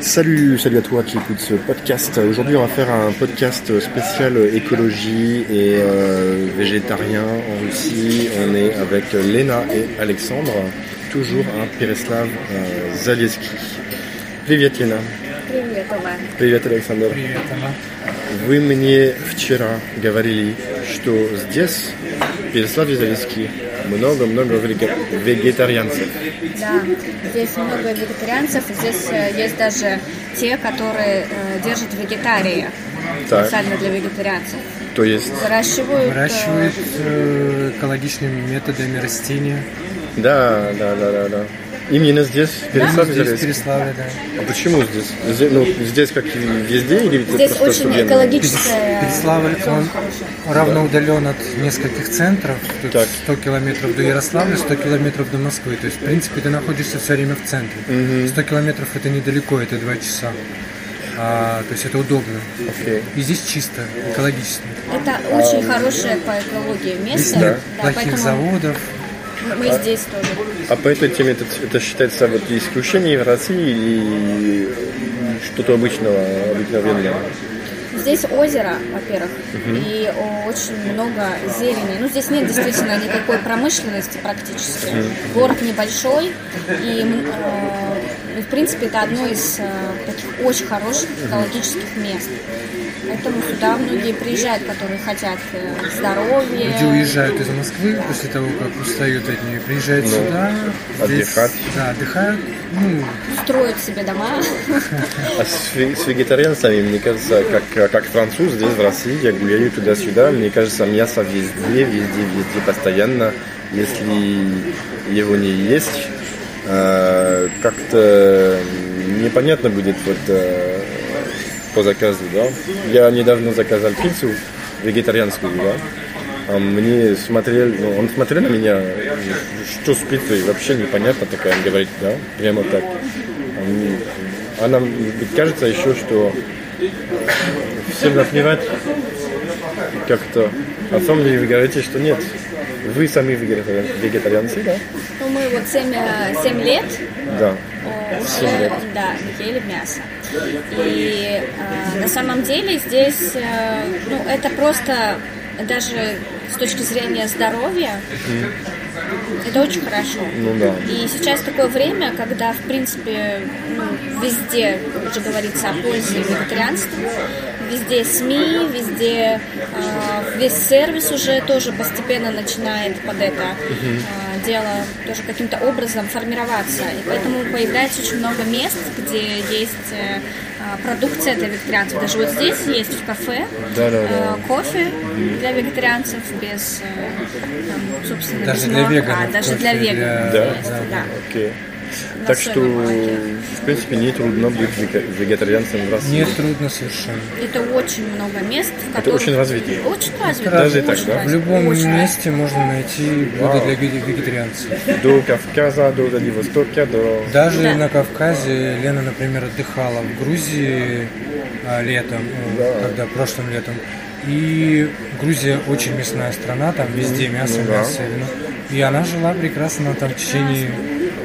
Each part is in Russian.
Salut, salut à toi qui écoute ce podcast. Aujourd'hui, on va faire un podcast spécial écologie et euh, végétarien en Russie. On est avec Lena et Alexandre, toujours à Pereslav euh, Zalieski. Привет, Лена. Привет, Тома. Привет, Александр. Привет, Тома. Вы мне вчера говорили, что здесь, в Переславе Залесский, много-много вегетарианцев. Да, здесь много вегетарианцев, здесь э, есть даже те, которые э, держат вегетарии, Так. специально для вегетарианцев. То есть, Выращивают, э, Выращивают э, экологичными методами растения. да, да, да, да, да. Именно здесь, в Переславе Здесь, в. Переславле, да. А почему здесь? Здесь, ну, здесь как везде или Здесь просто очень особенно? экологическая Переславль, он равно удален от нескольких центров. Тут Так. 100 километров до Ярославля, 100 километров до Москвы. То есть, в принципе, ты находишься все время в центре. 100 километров это недалеко, это 2 часа. А, то есть это удобно. Окей. И здесь чисто, экологично. Это очень хорошее по экологии место. Здесь нет да, плохих поэтому заводов. Мы здесь тоже. А по этой теме это, это считается вот исключение в России или что-то обычного, обыкновенного? Здесь озеро, во-первых, и о, очень много зелени. Ну, здесь нет действительно никакой промышленности практически. Город небольшой, и, э, и, в принципе, это одно из э, таких очень хороших экологических мест. Поэтому сюда многие приезжают, которые хотят э, здоровья. Люди уезжают из Москвы после того, как устают от нее, приезжают Ну, сюда. здесь, отдыхать. Да, отдыхают. Ну, строят себе дома. А с, с вегетарианцами, мне кажется, как, как француз здесь, в России, я гуляю туда-сюда, мне кажется, мясо везде, везде, везде, постоянно. Если его не есть, как-то непонятно будет вот э, по заказу, да. Я недавно заказал пиццу вегетарианскую, да. А мне смотрел, ну, он смотрел на меня, что с пиццей, вообще непонятно такая, он говорит, да, прямо так. А нам кажется еще, что всем наплевать как-то. А деле вы говорите, что нет. Вы сами вегетариан- вегетарианцы, да? Ну, мы вот 7, лет Да. э, Семь уже лет. да, ели мясо. И э, на самом деле здесь, э, ну, это просто даже с точки зрения здоровья, это очень хорошо. Ну да. И сейчас такое время, когда, в принципе, ну, везде уже говорится о пользе вегетарианства, везде СМИ, везде э, весь сервис уже тоже постепенно начинает под это э, дело тоже каким-то образом формироваться. И поэтому появляется очень много мест, где есть э, э, продукция для вегетарианцев. Даже вот здесь есть в кафе э, кофе для вегетарианцев без, э, там, собственно, Даже без для молока. веганов Даже кофе для для- веганов Да? есть, да. Окей. На Так что, в принципе, не трудно быть вегетарианцем в России. не трудно совершенно. Это очень много мест, в Это которых... очень развито. Очень развито. Даже так, да? В любом очень месте можно найти блюдо для веге- вегетарианцев. До Кавказа, до Владивостока, до... Даже Да. на Кавказе Лена, например, отдыхала в Грузии а, летом, э, когда прошлым летом. И Грузия очень мясная страна, там везде мясо, ну да. мясо, вино. И она жила прекрасно там в течение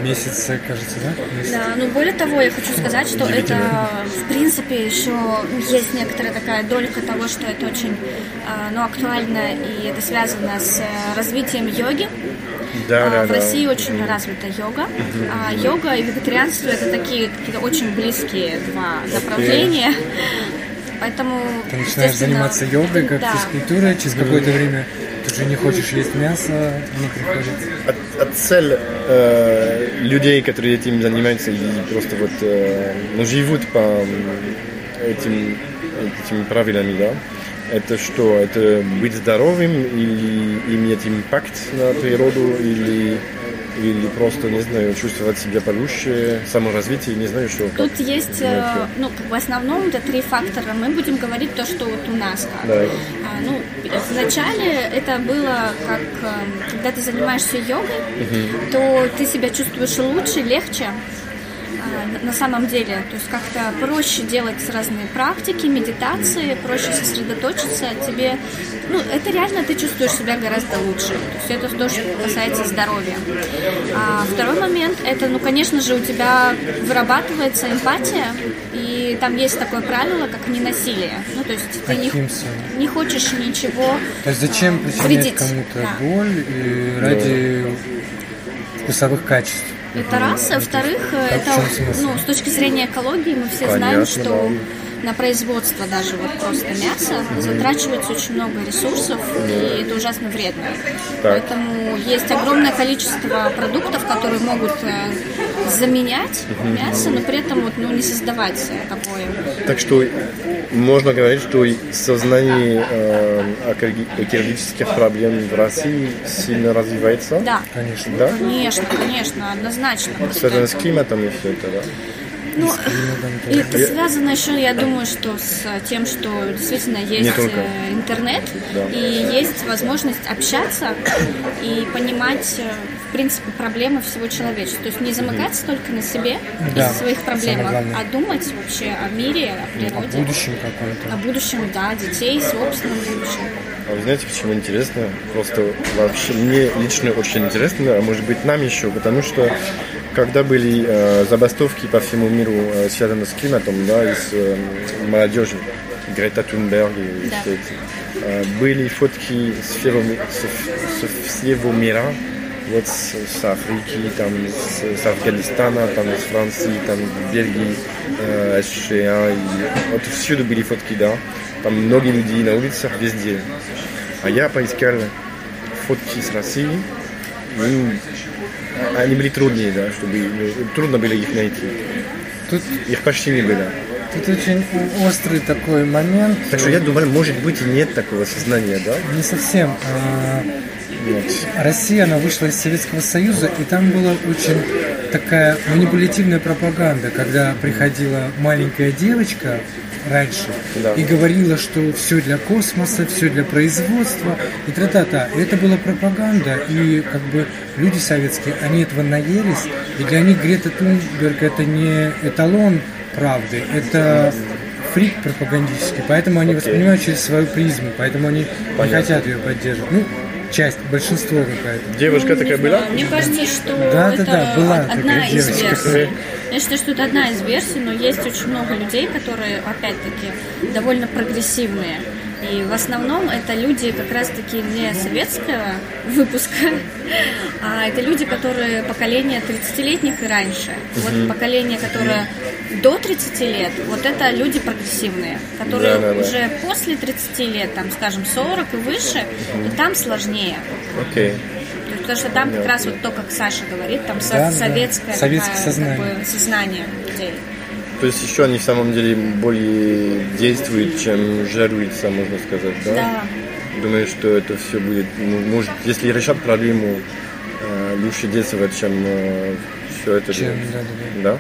месяца, кажется, да? Месяц. Да, ну более того, я хочу сказать, что это, в принципе, еще есть некоторая такая долька того, что это очень а, ну, актуально, и это связано с э, развитием йоги. Да, А, да, в да. России очень развита йога. А йога и вегетарианство это такие какие-то очень близкие два направления. Поэтому Ты начинаешь заниматься йогой, как да. физкультурой, через какое-то время уже не хочешь есть мясо, не приходит. А, а цель э, людей, которые этим занимаются и просто вот э, ну, живут по этим, этими правилами, да, это что? Это быть здоровым или иметь импакт на природу или, или просто, не знаю, чувствовать себя получше, саморазвитие, не знаю, что. Тут есть, э, ну, в основном это три фактора. Мы будем говорить то, что вот у нас. как. Да. Ну, вначале это было как, э, когда ты занимаешься йогой, то ты себя чувствуешь лучше, легче. На самом деле. То есть как-то проще делать разные практики, медитации, проще сосредоточиться. Тебе, ну, это реально ты чувствуешь себя гораздо лучше. То есть это тоже касается здоровья. А второй момент, это, ну, конечно же, у тебя вырабатывается эмпатия, и там есть такое правило, как ненасилие. Ну, то есть ты не, не хочешь ничего То есть зачем причинять кому-то да. боль и ради вкусовых качеств? Это раз. А во-вторых, это ну, с точки зрения экологии мы все знаем, что на производство даже вот просто мяса затрачивается очень много ресурсов, и это ужасно вредно. Так. Поэтому есть огромное количество продуктов, которые могут заменять мясо, но при этом вот, ну, не создавать такое. Так что можно говорить, что сознание э, экологических проблем в России сильно развивается? Да. Конечно. Да? Конечно, конечно, однозначно. Связано с климатом и все это, да? Ну, и это связано еще, я думаю, что с тем, что действительно есть э, интернет да. и есть возможность общаться и понимать, э, принципе, проблемы всего человечества. То есть не замыкаться только на себе да, и своих проблемах, а думать вообще о мире, о природе. О будущем каком-то. О будущем, да, детей, собственном будущем. А вы знаете, почему интересно? Просто вообще мне лично очень интересно, а может быть нам еще, потому что когда были э, забастовки по всему миру, э, связанные с климатом, да, и с э, молодежью, Грета Тунберг и да. все эти, э, были фотки с всего, с, с всего мира, вот с, с Африки, там, с, с Афганистана, там, с Франции, там, Бельгии, э, США, и вот всюду были фотки, да, там много людей на улицах, везде. А я поискал фотки с России, и они были труднее, да, чтобы трудно было их найти. Тут их почти не было. Тут очень острый такой момент. Так что я думаю, может быть и нет такого сознания, да? Не совсем. А. Россия, она вышла из Советского Союза, и там была очень такая манипулятивная пропаганда, когда приходила маленькая девочка раньше да. и говорила, что все для космоса, все для производства и тра-та-та. Это была пропаганда, и как бы люди советские, они этого наелись, и для них Грета Тунберг это не эталон правды, это фрик пропагандический, поэтому они воспринимают через свою призму, поэтому они Понятно. не хотят ее поддерживать. Ну, часть, большинство какая-то. Девушка ну, такая была? Мне кажется, что да, это да, да, была одна из версий. Я считаю, что это одна из версий, но есть очень много людей, которые, опять-таки, довольно прогрессивные. И в основном это люди как раз-таки не советского выпуска, а это люди, которые поколение 30-летних и раньше. Вот поколение, которое до 30 лет, вот это люди прогрессивные, которые да, да, уже да. после 30 лет, там, скажем, 40 и выше, и там сложнее. Окей. Okay. Потому что там как раз вот то, как Саша говорит, там да, советское, да. Советское такая, сознание. Как бы, сознание людей. То есть еще они в самом деле более действуют, чем жаруются, можно сказать, да? Да. Думаю, что это все будет, ну, может, если решат проблему, э, лучше действовать, чем э, все это. Чем, да, да, да. да?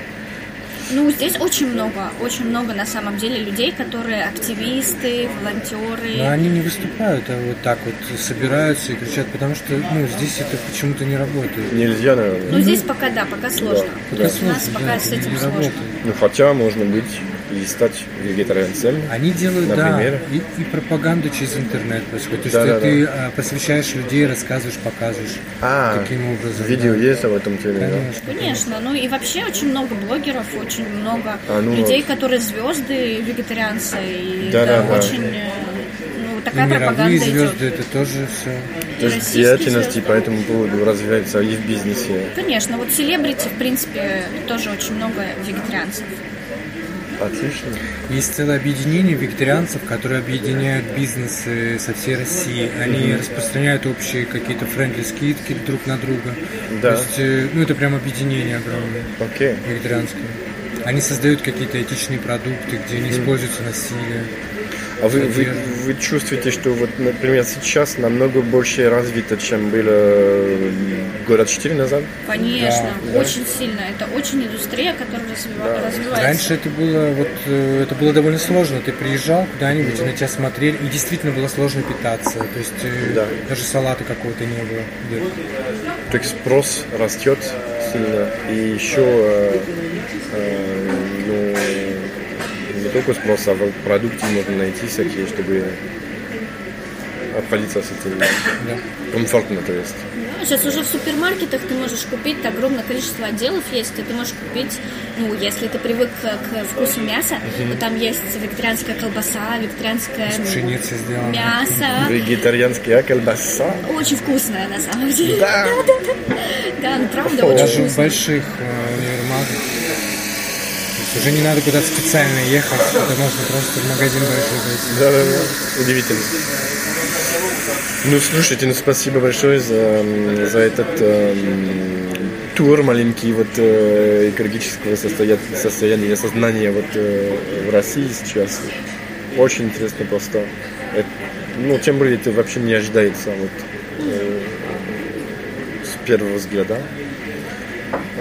Ну, здесь очень много, очень много на самом деле людей, которые активисты, волонтеры. Но они не выступают, а вот так вот собираются и кричат, потому что ну, здесь это почему-то не работает. Нельзя, наверное. Ну, здесь пока да, пока сложно. Да. Пока сложно, У нас пока да, с этим сложно. Работает. Ну, хотя можно быть и стать вегетарианцем. Они делают, например. да, и, и пропаганду через интернет происходит. То есть да, да, ты да. просвещаешь людей, рассказываешь, показываешь, а, каким образом. Видео да. есть об этом теме, конечно, да? Конечно, ну и вообще очень много блогеров, очень много а, ну, людей, вот. которые звезды, вегетарианцы, и да, да, да, очень... Да. Ну, такая и пропаганда звезды, идет. это тоже все. То есть деятельности по этому поводу развивается и в бизнесе. Конечно, вот селебрити, в принципе, тоже очень много вегетарианцев. Отлично. Есть целое объединение вегетарианцев, которые объединяют бизнесы со всей России. Они mm-hmm. распространяют общие какие-то френдли скидки друг на друга. Да. То есть, э, ну, это прям объединение огромное. Okay. Вегетарианское. Они создают какие-то этичные продукты, где не mm-hmm. используется насилие. А вы, вы, вы чувствуете, что вот, например, сейчас намного больше развито, чем было года четыре назад? Конечно, да, очень да. сильно. Это очень индустрия, которая да. развивается. Раньше это было вот э, это было довольно сложно. Ты приезжал куда-нибудь, и на тебя смотрели, и действительно было сложно питаться. То есть э, да. даже салата какого-то не было. То есть спрос растет сильно, и еще э, сколько спроса, продукты можно найти всякие, чтобы обходиться с этим да. комфортно, то есть. Сейчас уже в супермаркетах ты можешь купить огромное количество отделов есть, и ты можешь купить, ну, если ты привык к вкусу мяса, угу. то там есть вегетарианская колбаса, вегетарианское мясо. Вегетарианская колбаса. Очень вкусная, на самом деле. Да. да, да, да. Да, ну, правда, очень Даже вкусная. в больших э, универмагах. Уже не надо куда-то специально ехать, это можно просто в магазин большой пойти. Да, да, да. Удивительно. Ну, слушайте, ну спасибо большое за, за этот э, тур маленький вот э, экологического состояния, состояния сознания вот э, в России сейчас. Очень интересно просто. Это, ну, тем более это вообще не ожидается вот э, с первого взгляда.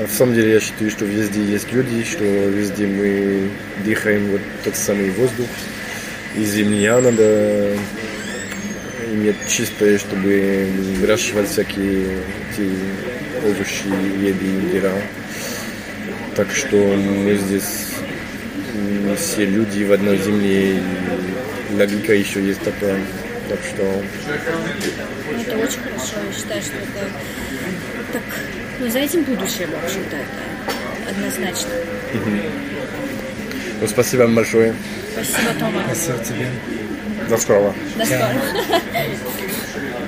В самом деле я считаю, что везде есть люди, что везде мы дыхаем вот тот самый воздух. И земля надо иметь чистое, чтобы выращивать всякие эти овощи, еды, дыра. Так что мы здесь все люди в одной земле, и логика еще есть такая. Так что... Это очень хорошо, я считаю, что это так, ну, за этим будущее, в общем-то, это однозначно. Ну, спасибо вам большое. Спасибо, Тома. Спасибо тебе. До скорого. До скорого.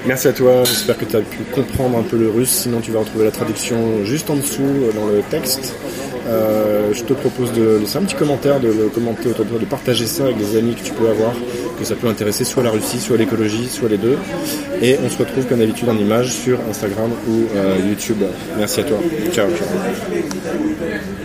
Merci à toi, j'espère que tu as pu comprendre un peu le russe, sinon tu vas retrouver la traduction juste en dessous euh, dans le texte. Euh, je te propose de laisser un petit commentaire, de le commenter autour de toi, de partager ça avec des amis que tu peux avoir, que ça peut intéresser soit la Russie, soit l'écologie, soit les deux. Et on se retrouve comme d'habitude en images sur Instagram ou euh, YouTube. Merci à toi. ciao. ciao.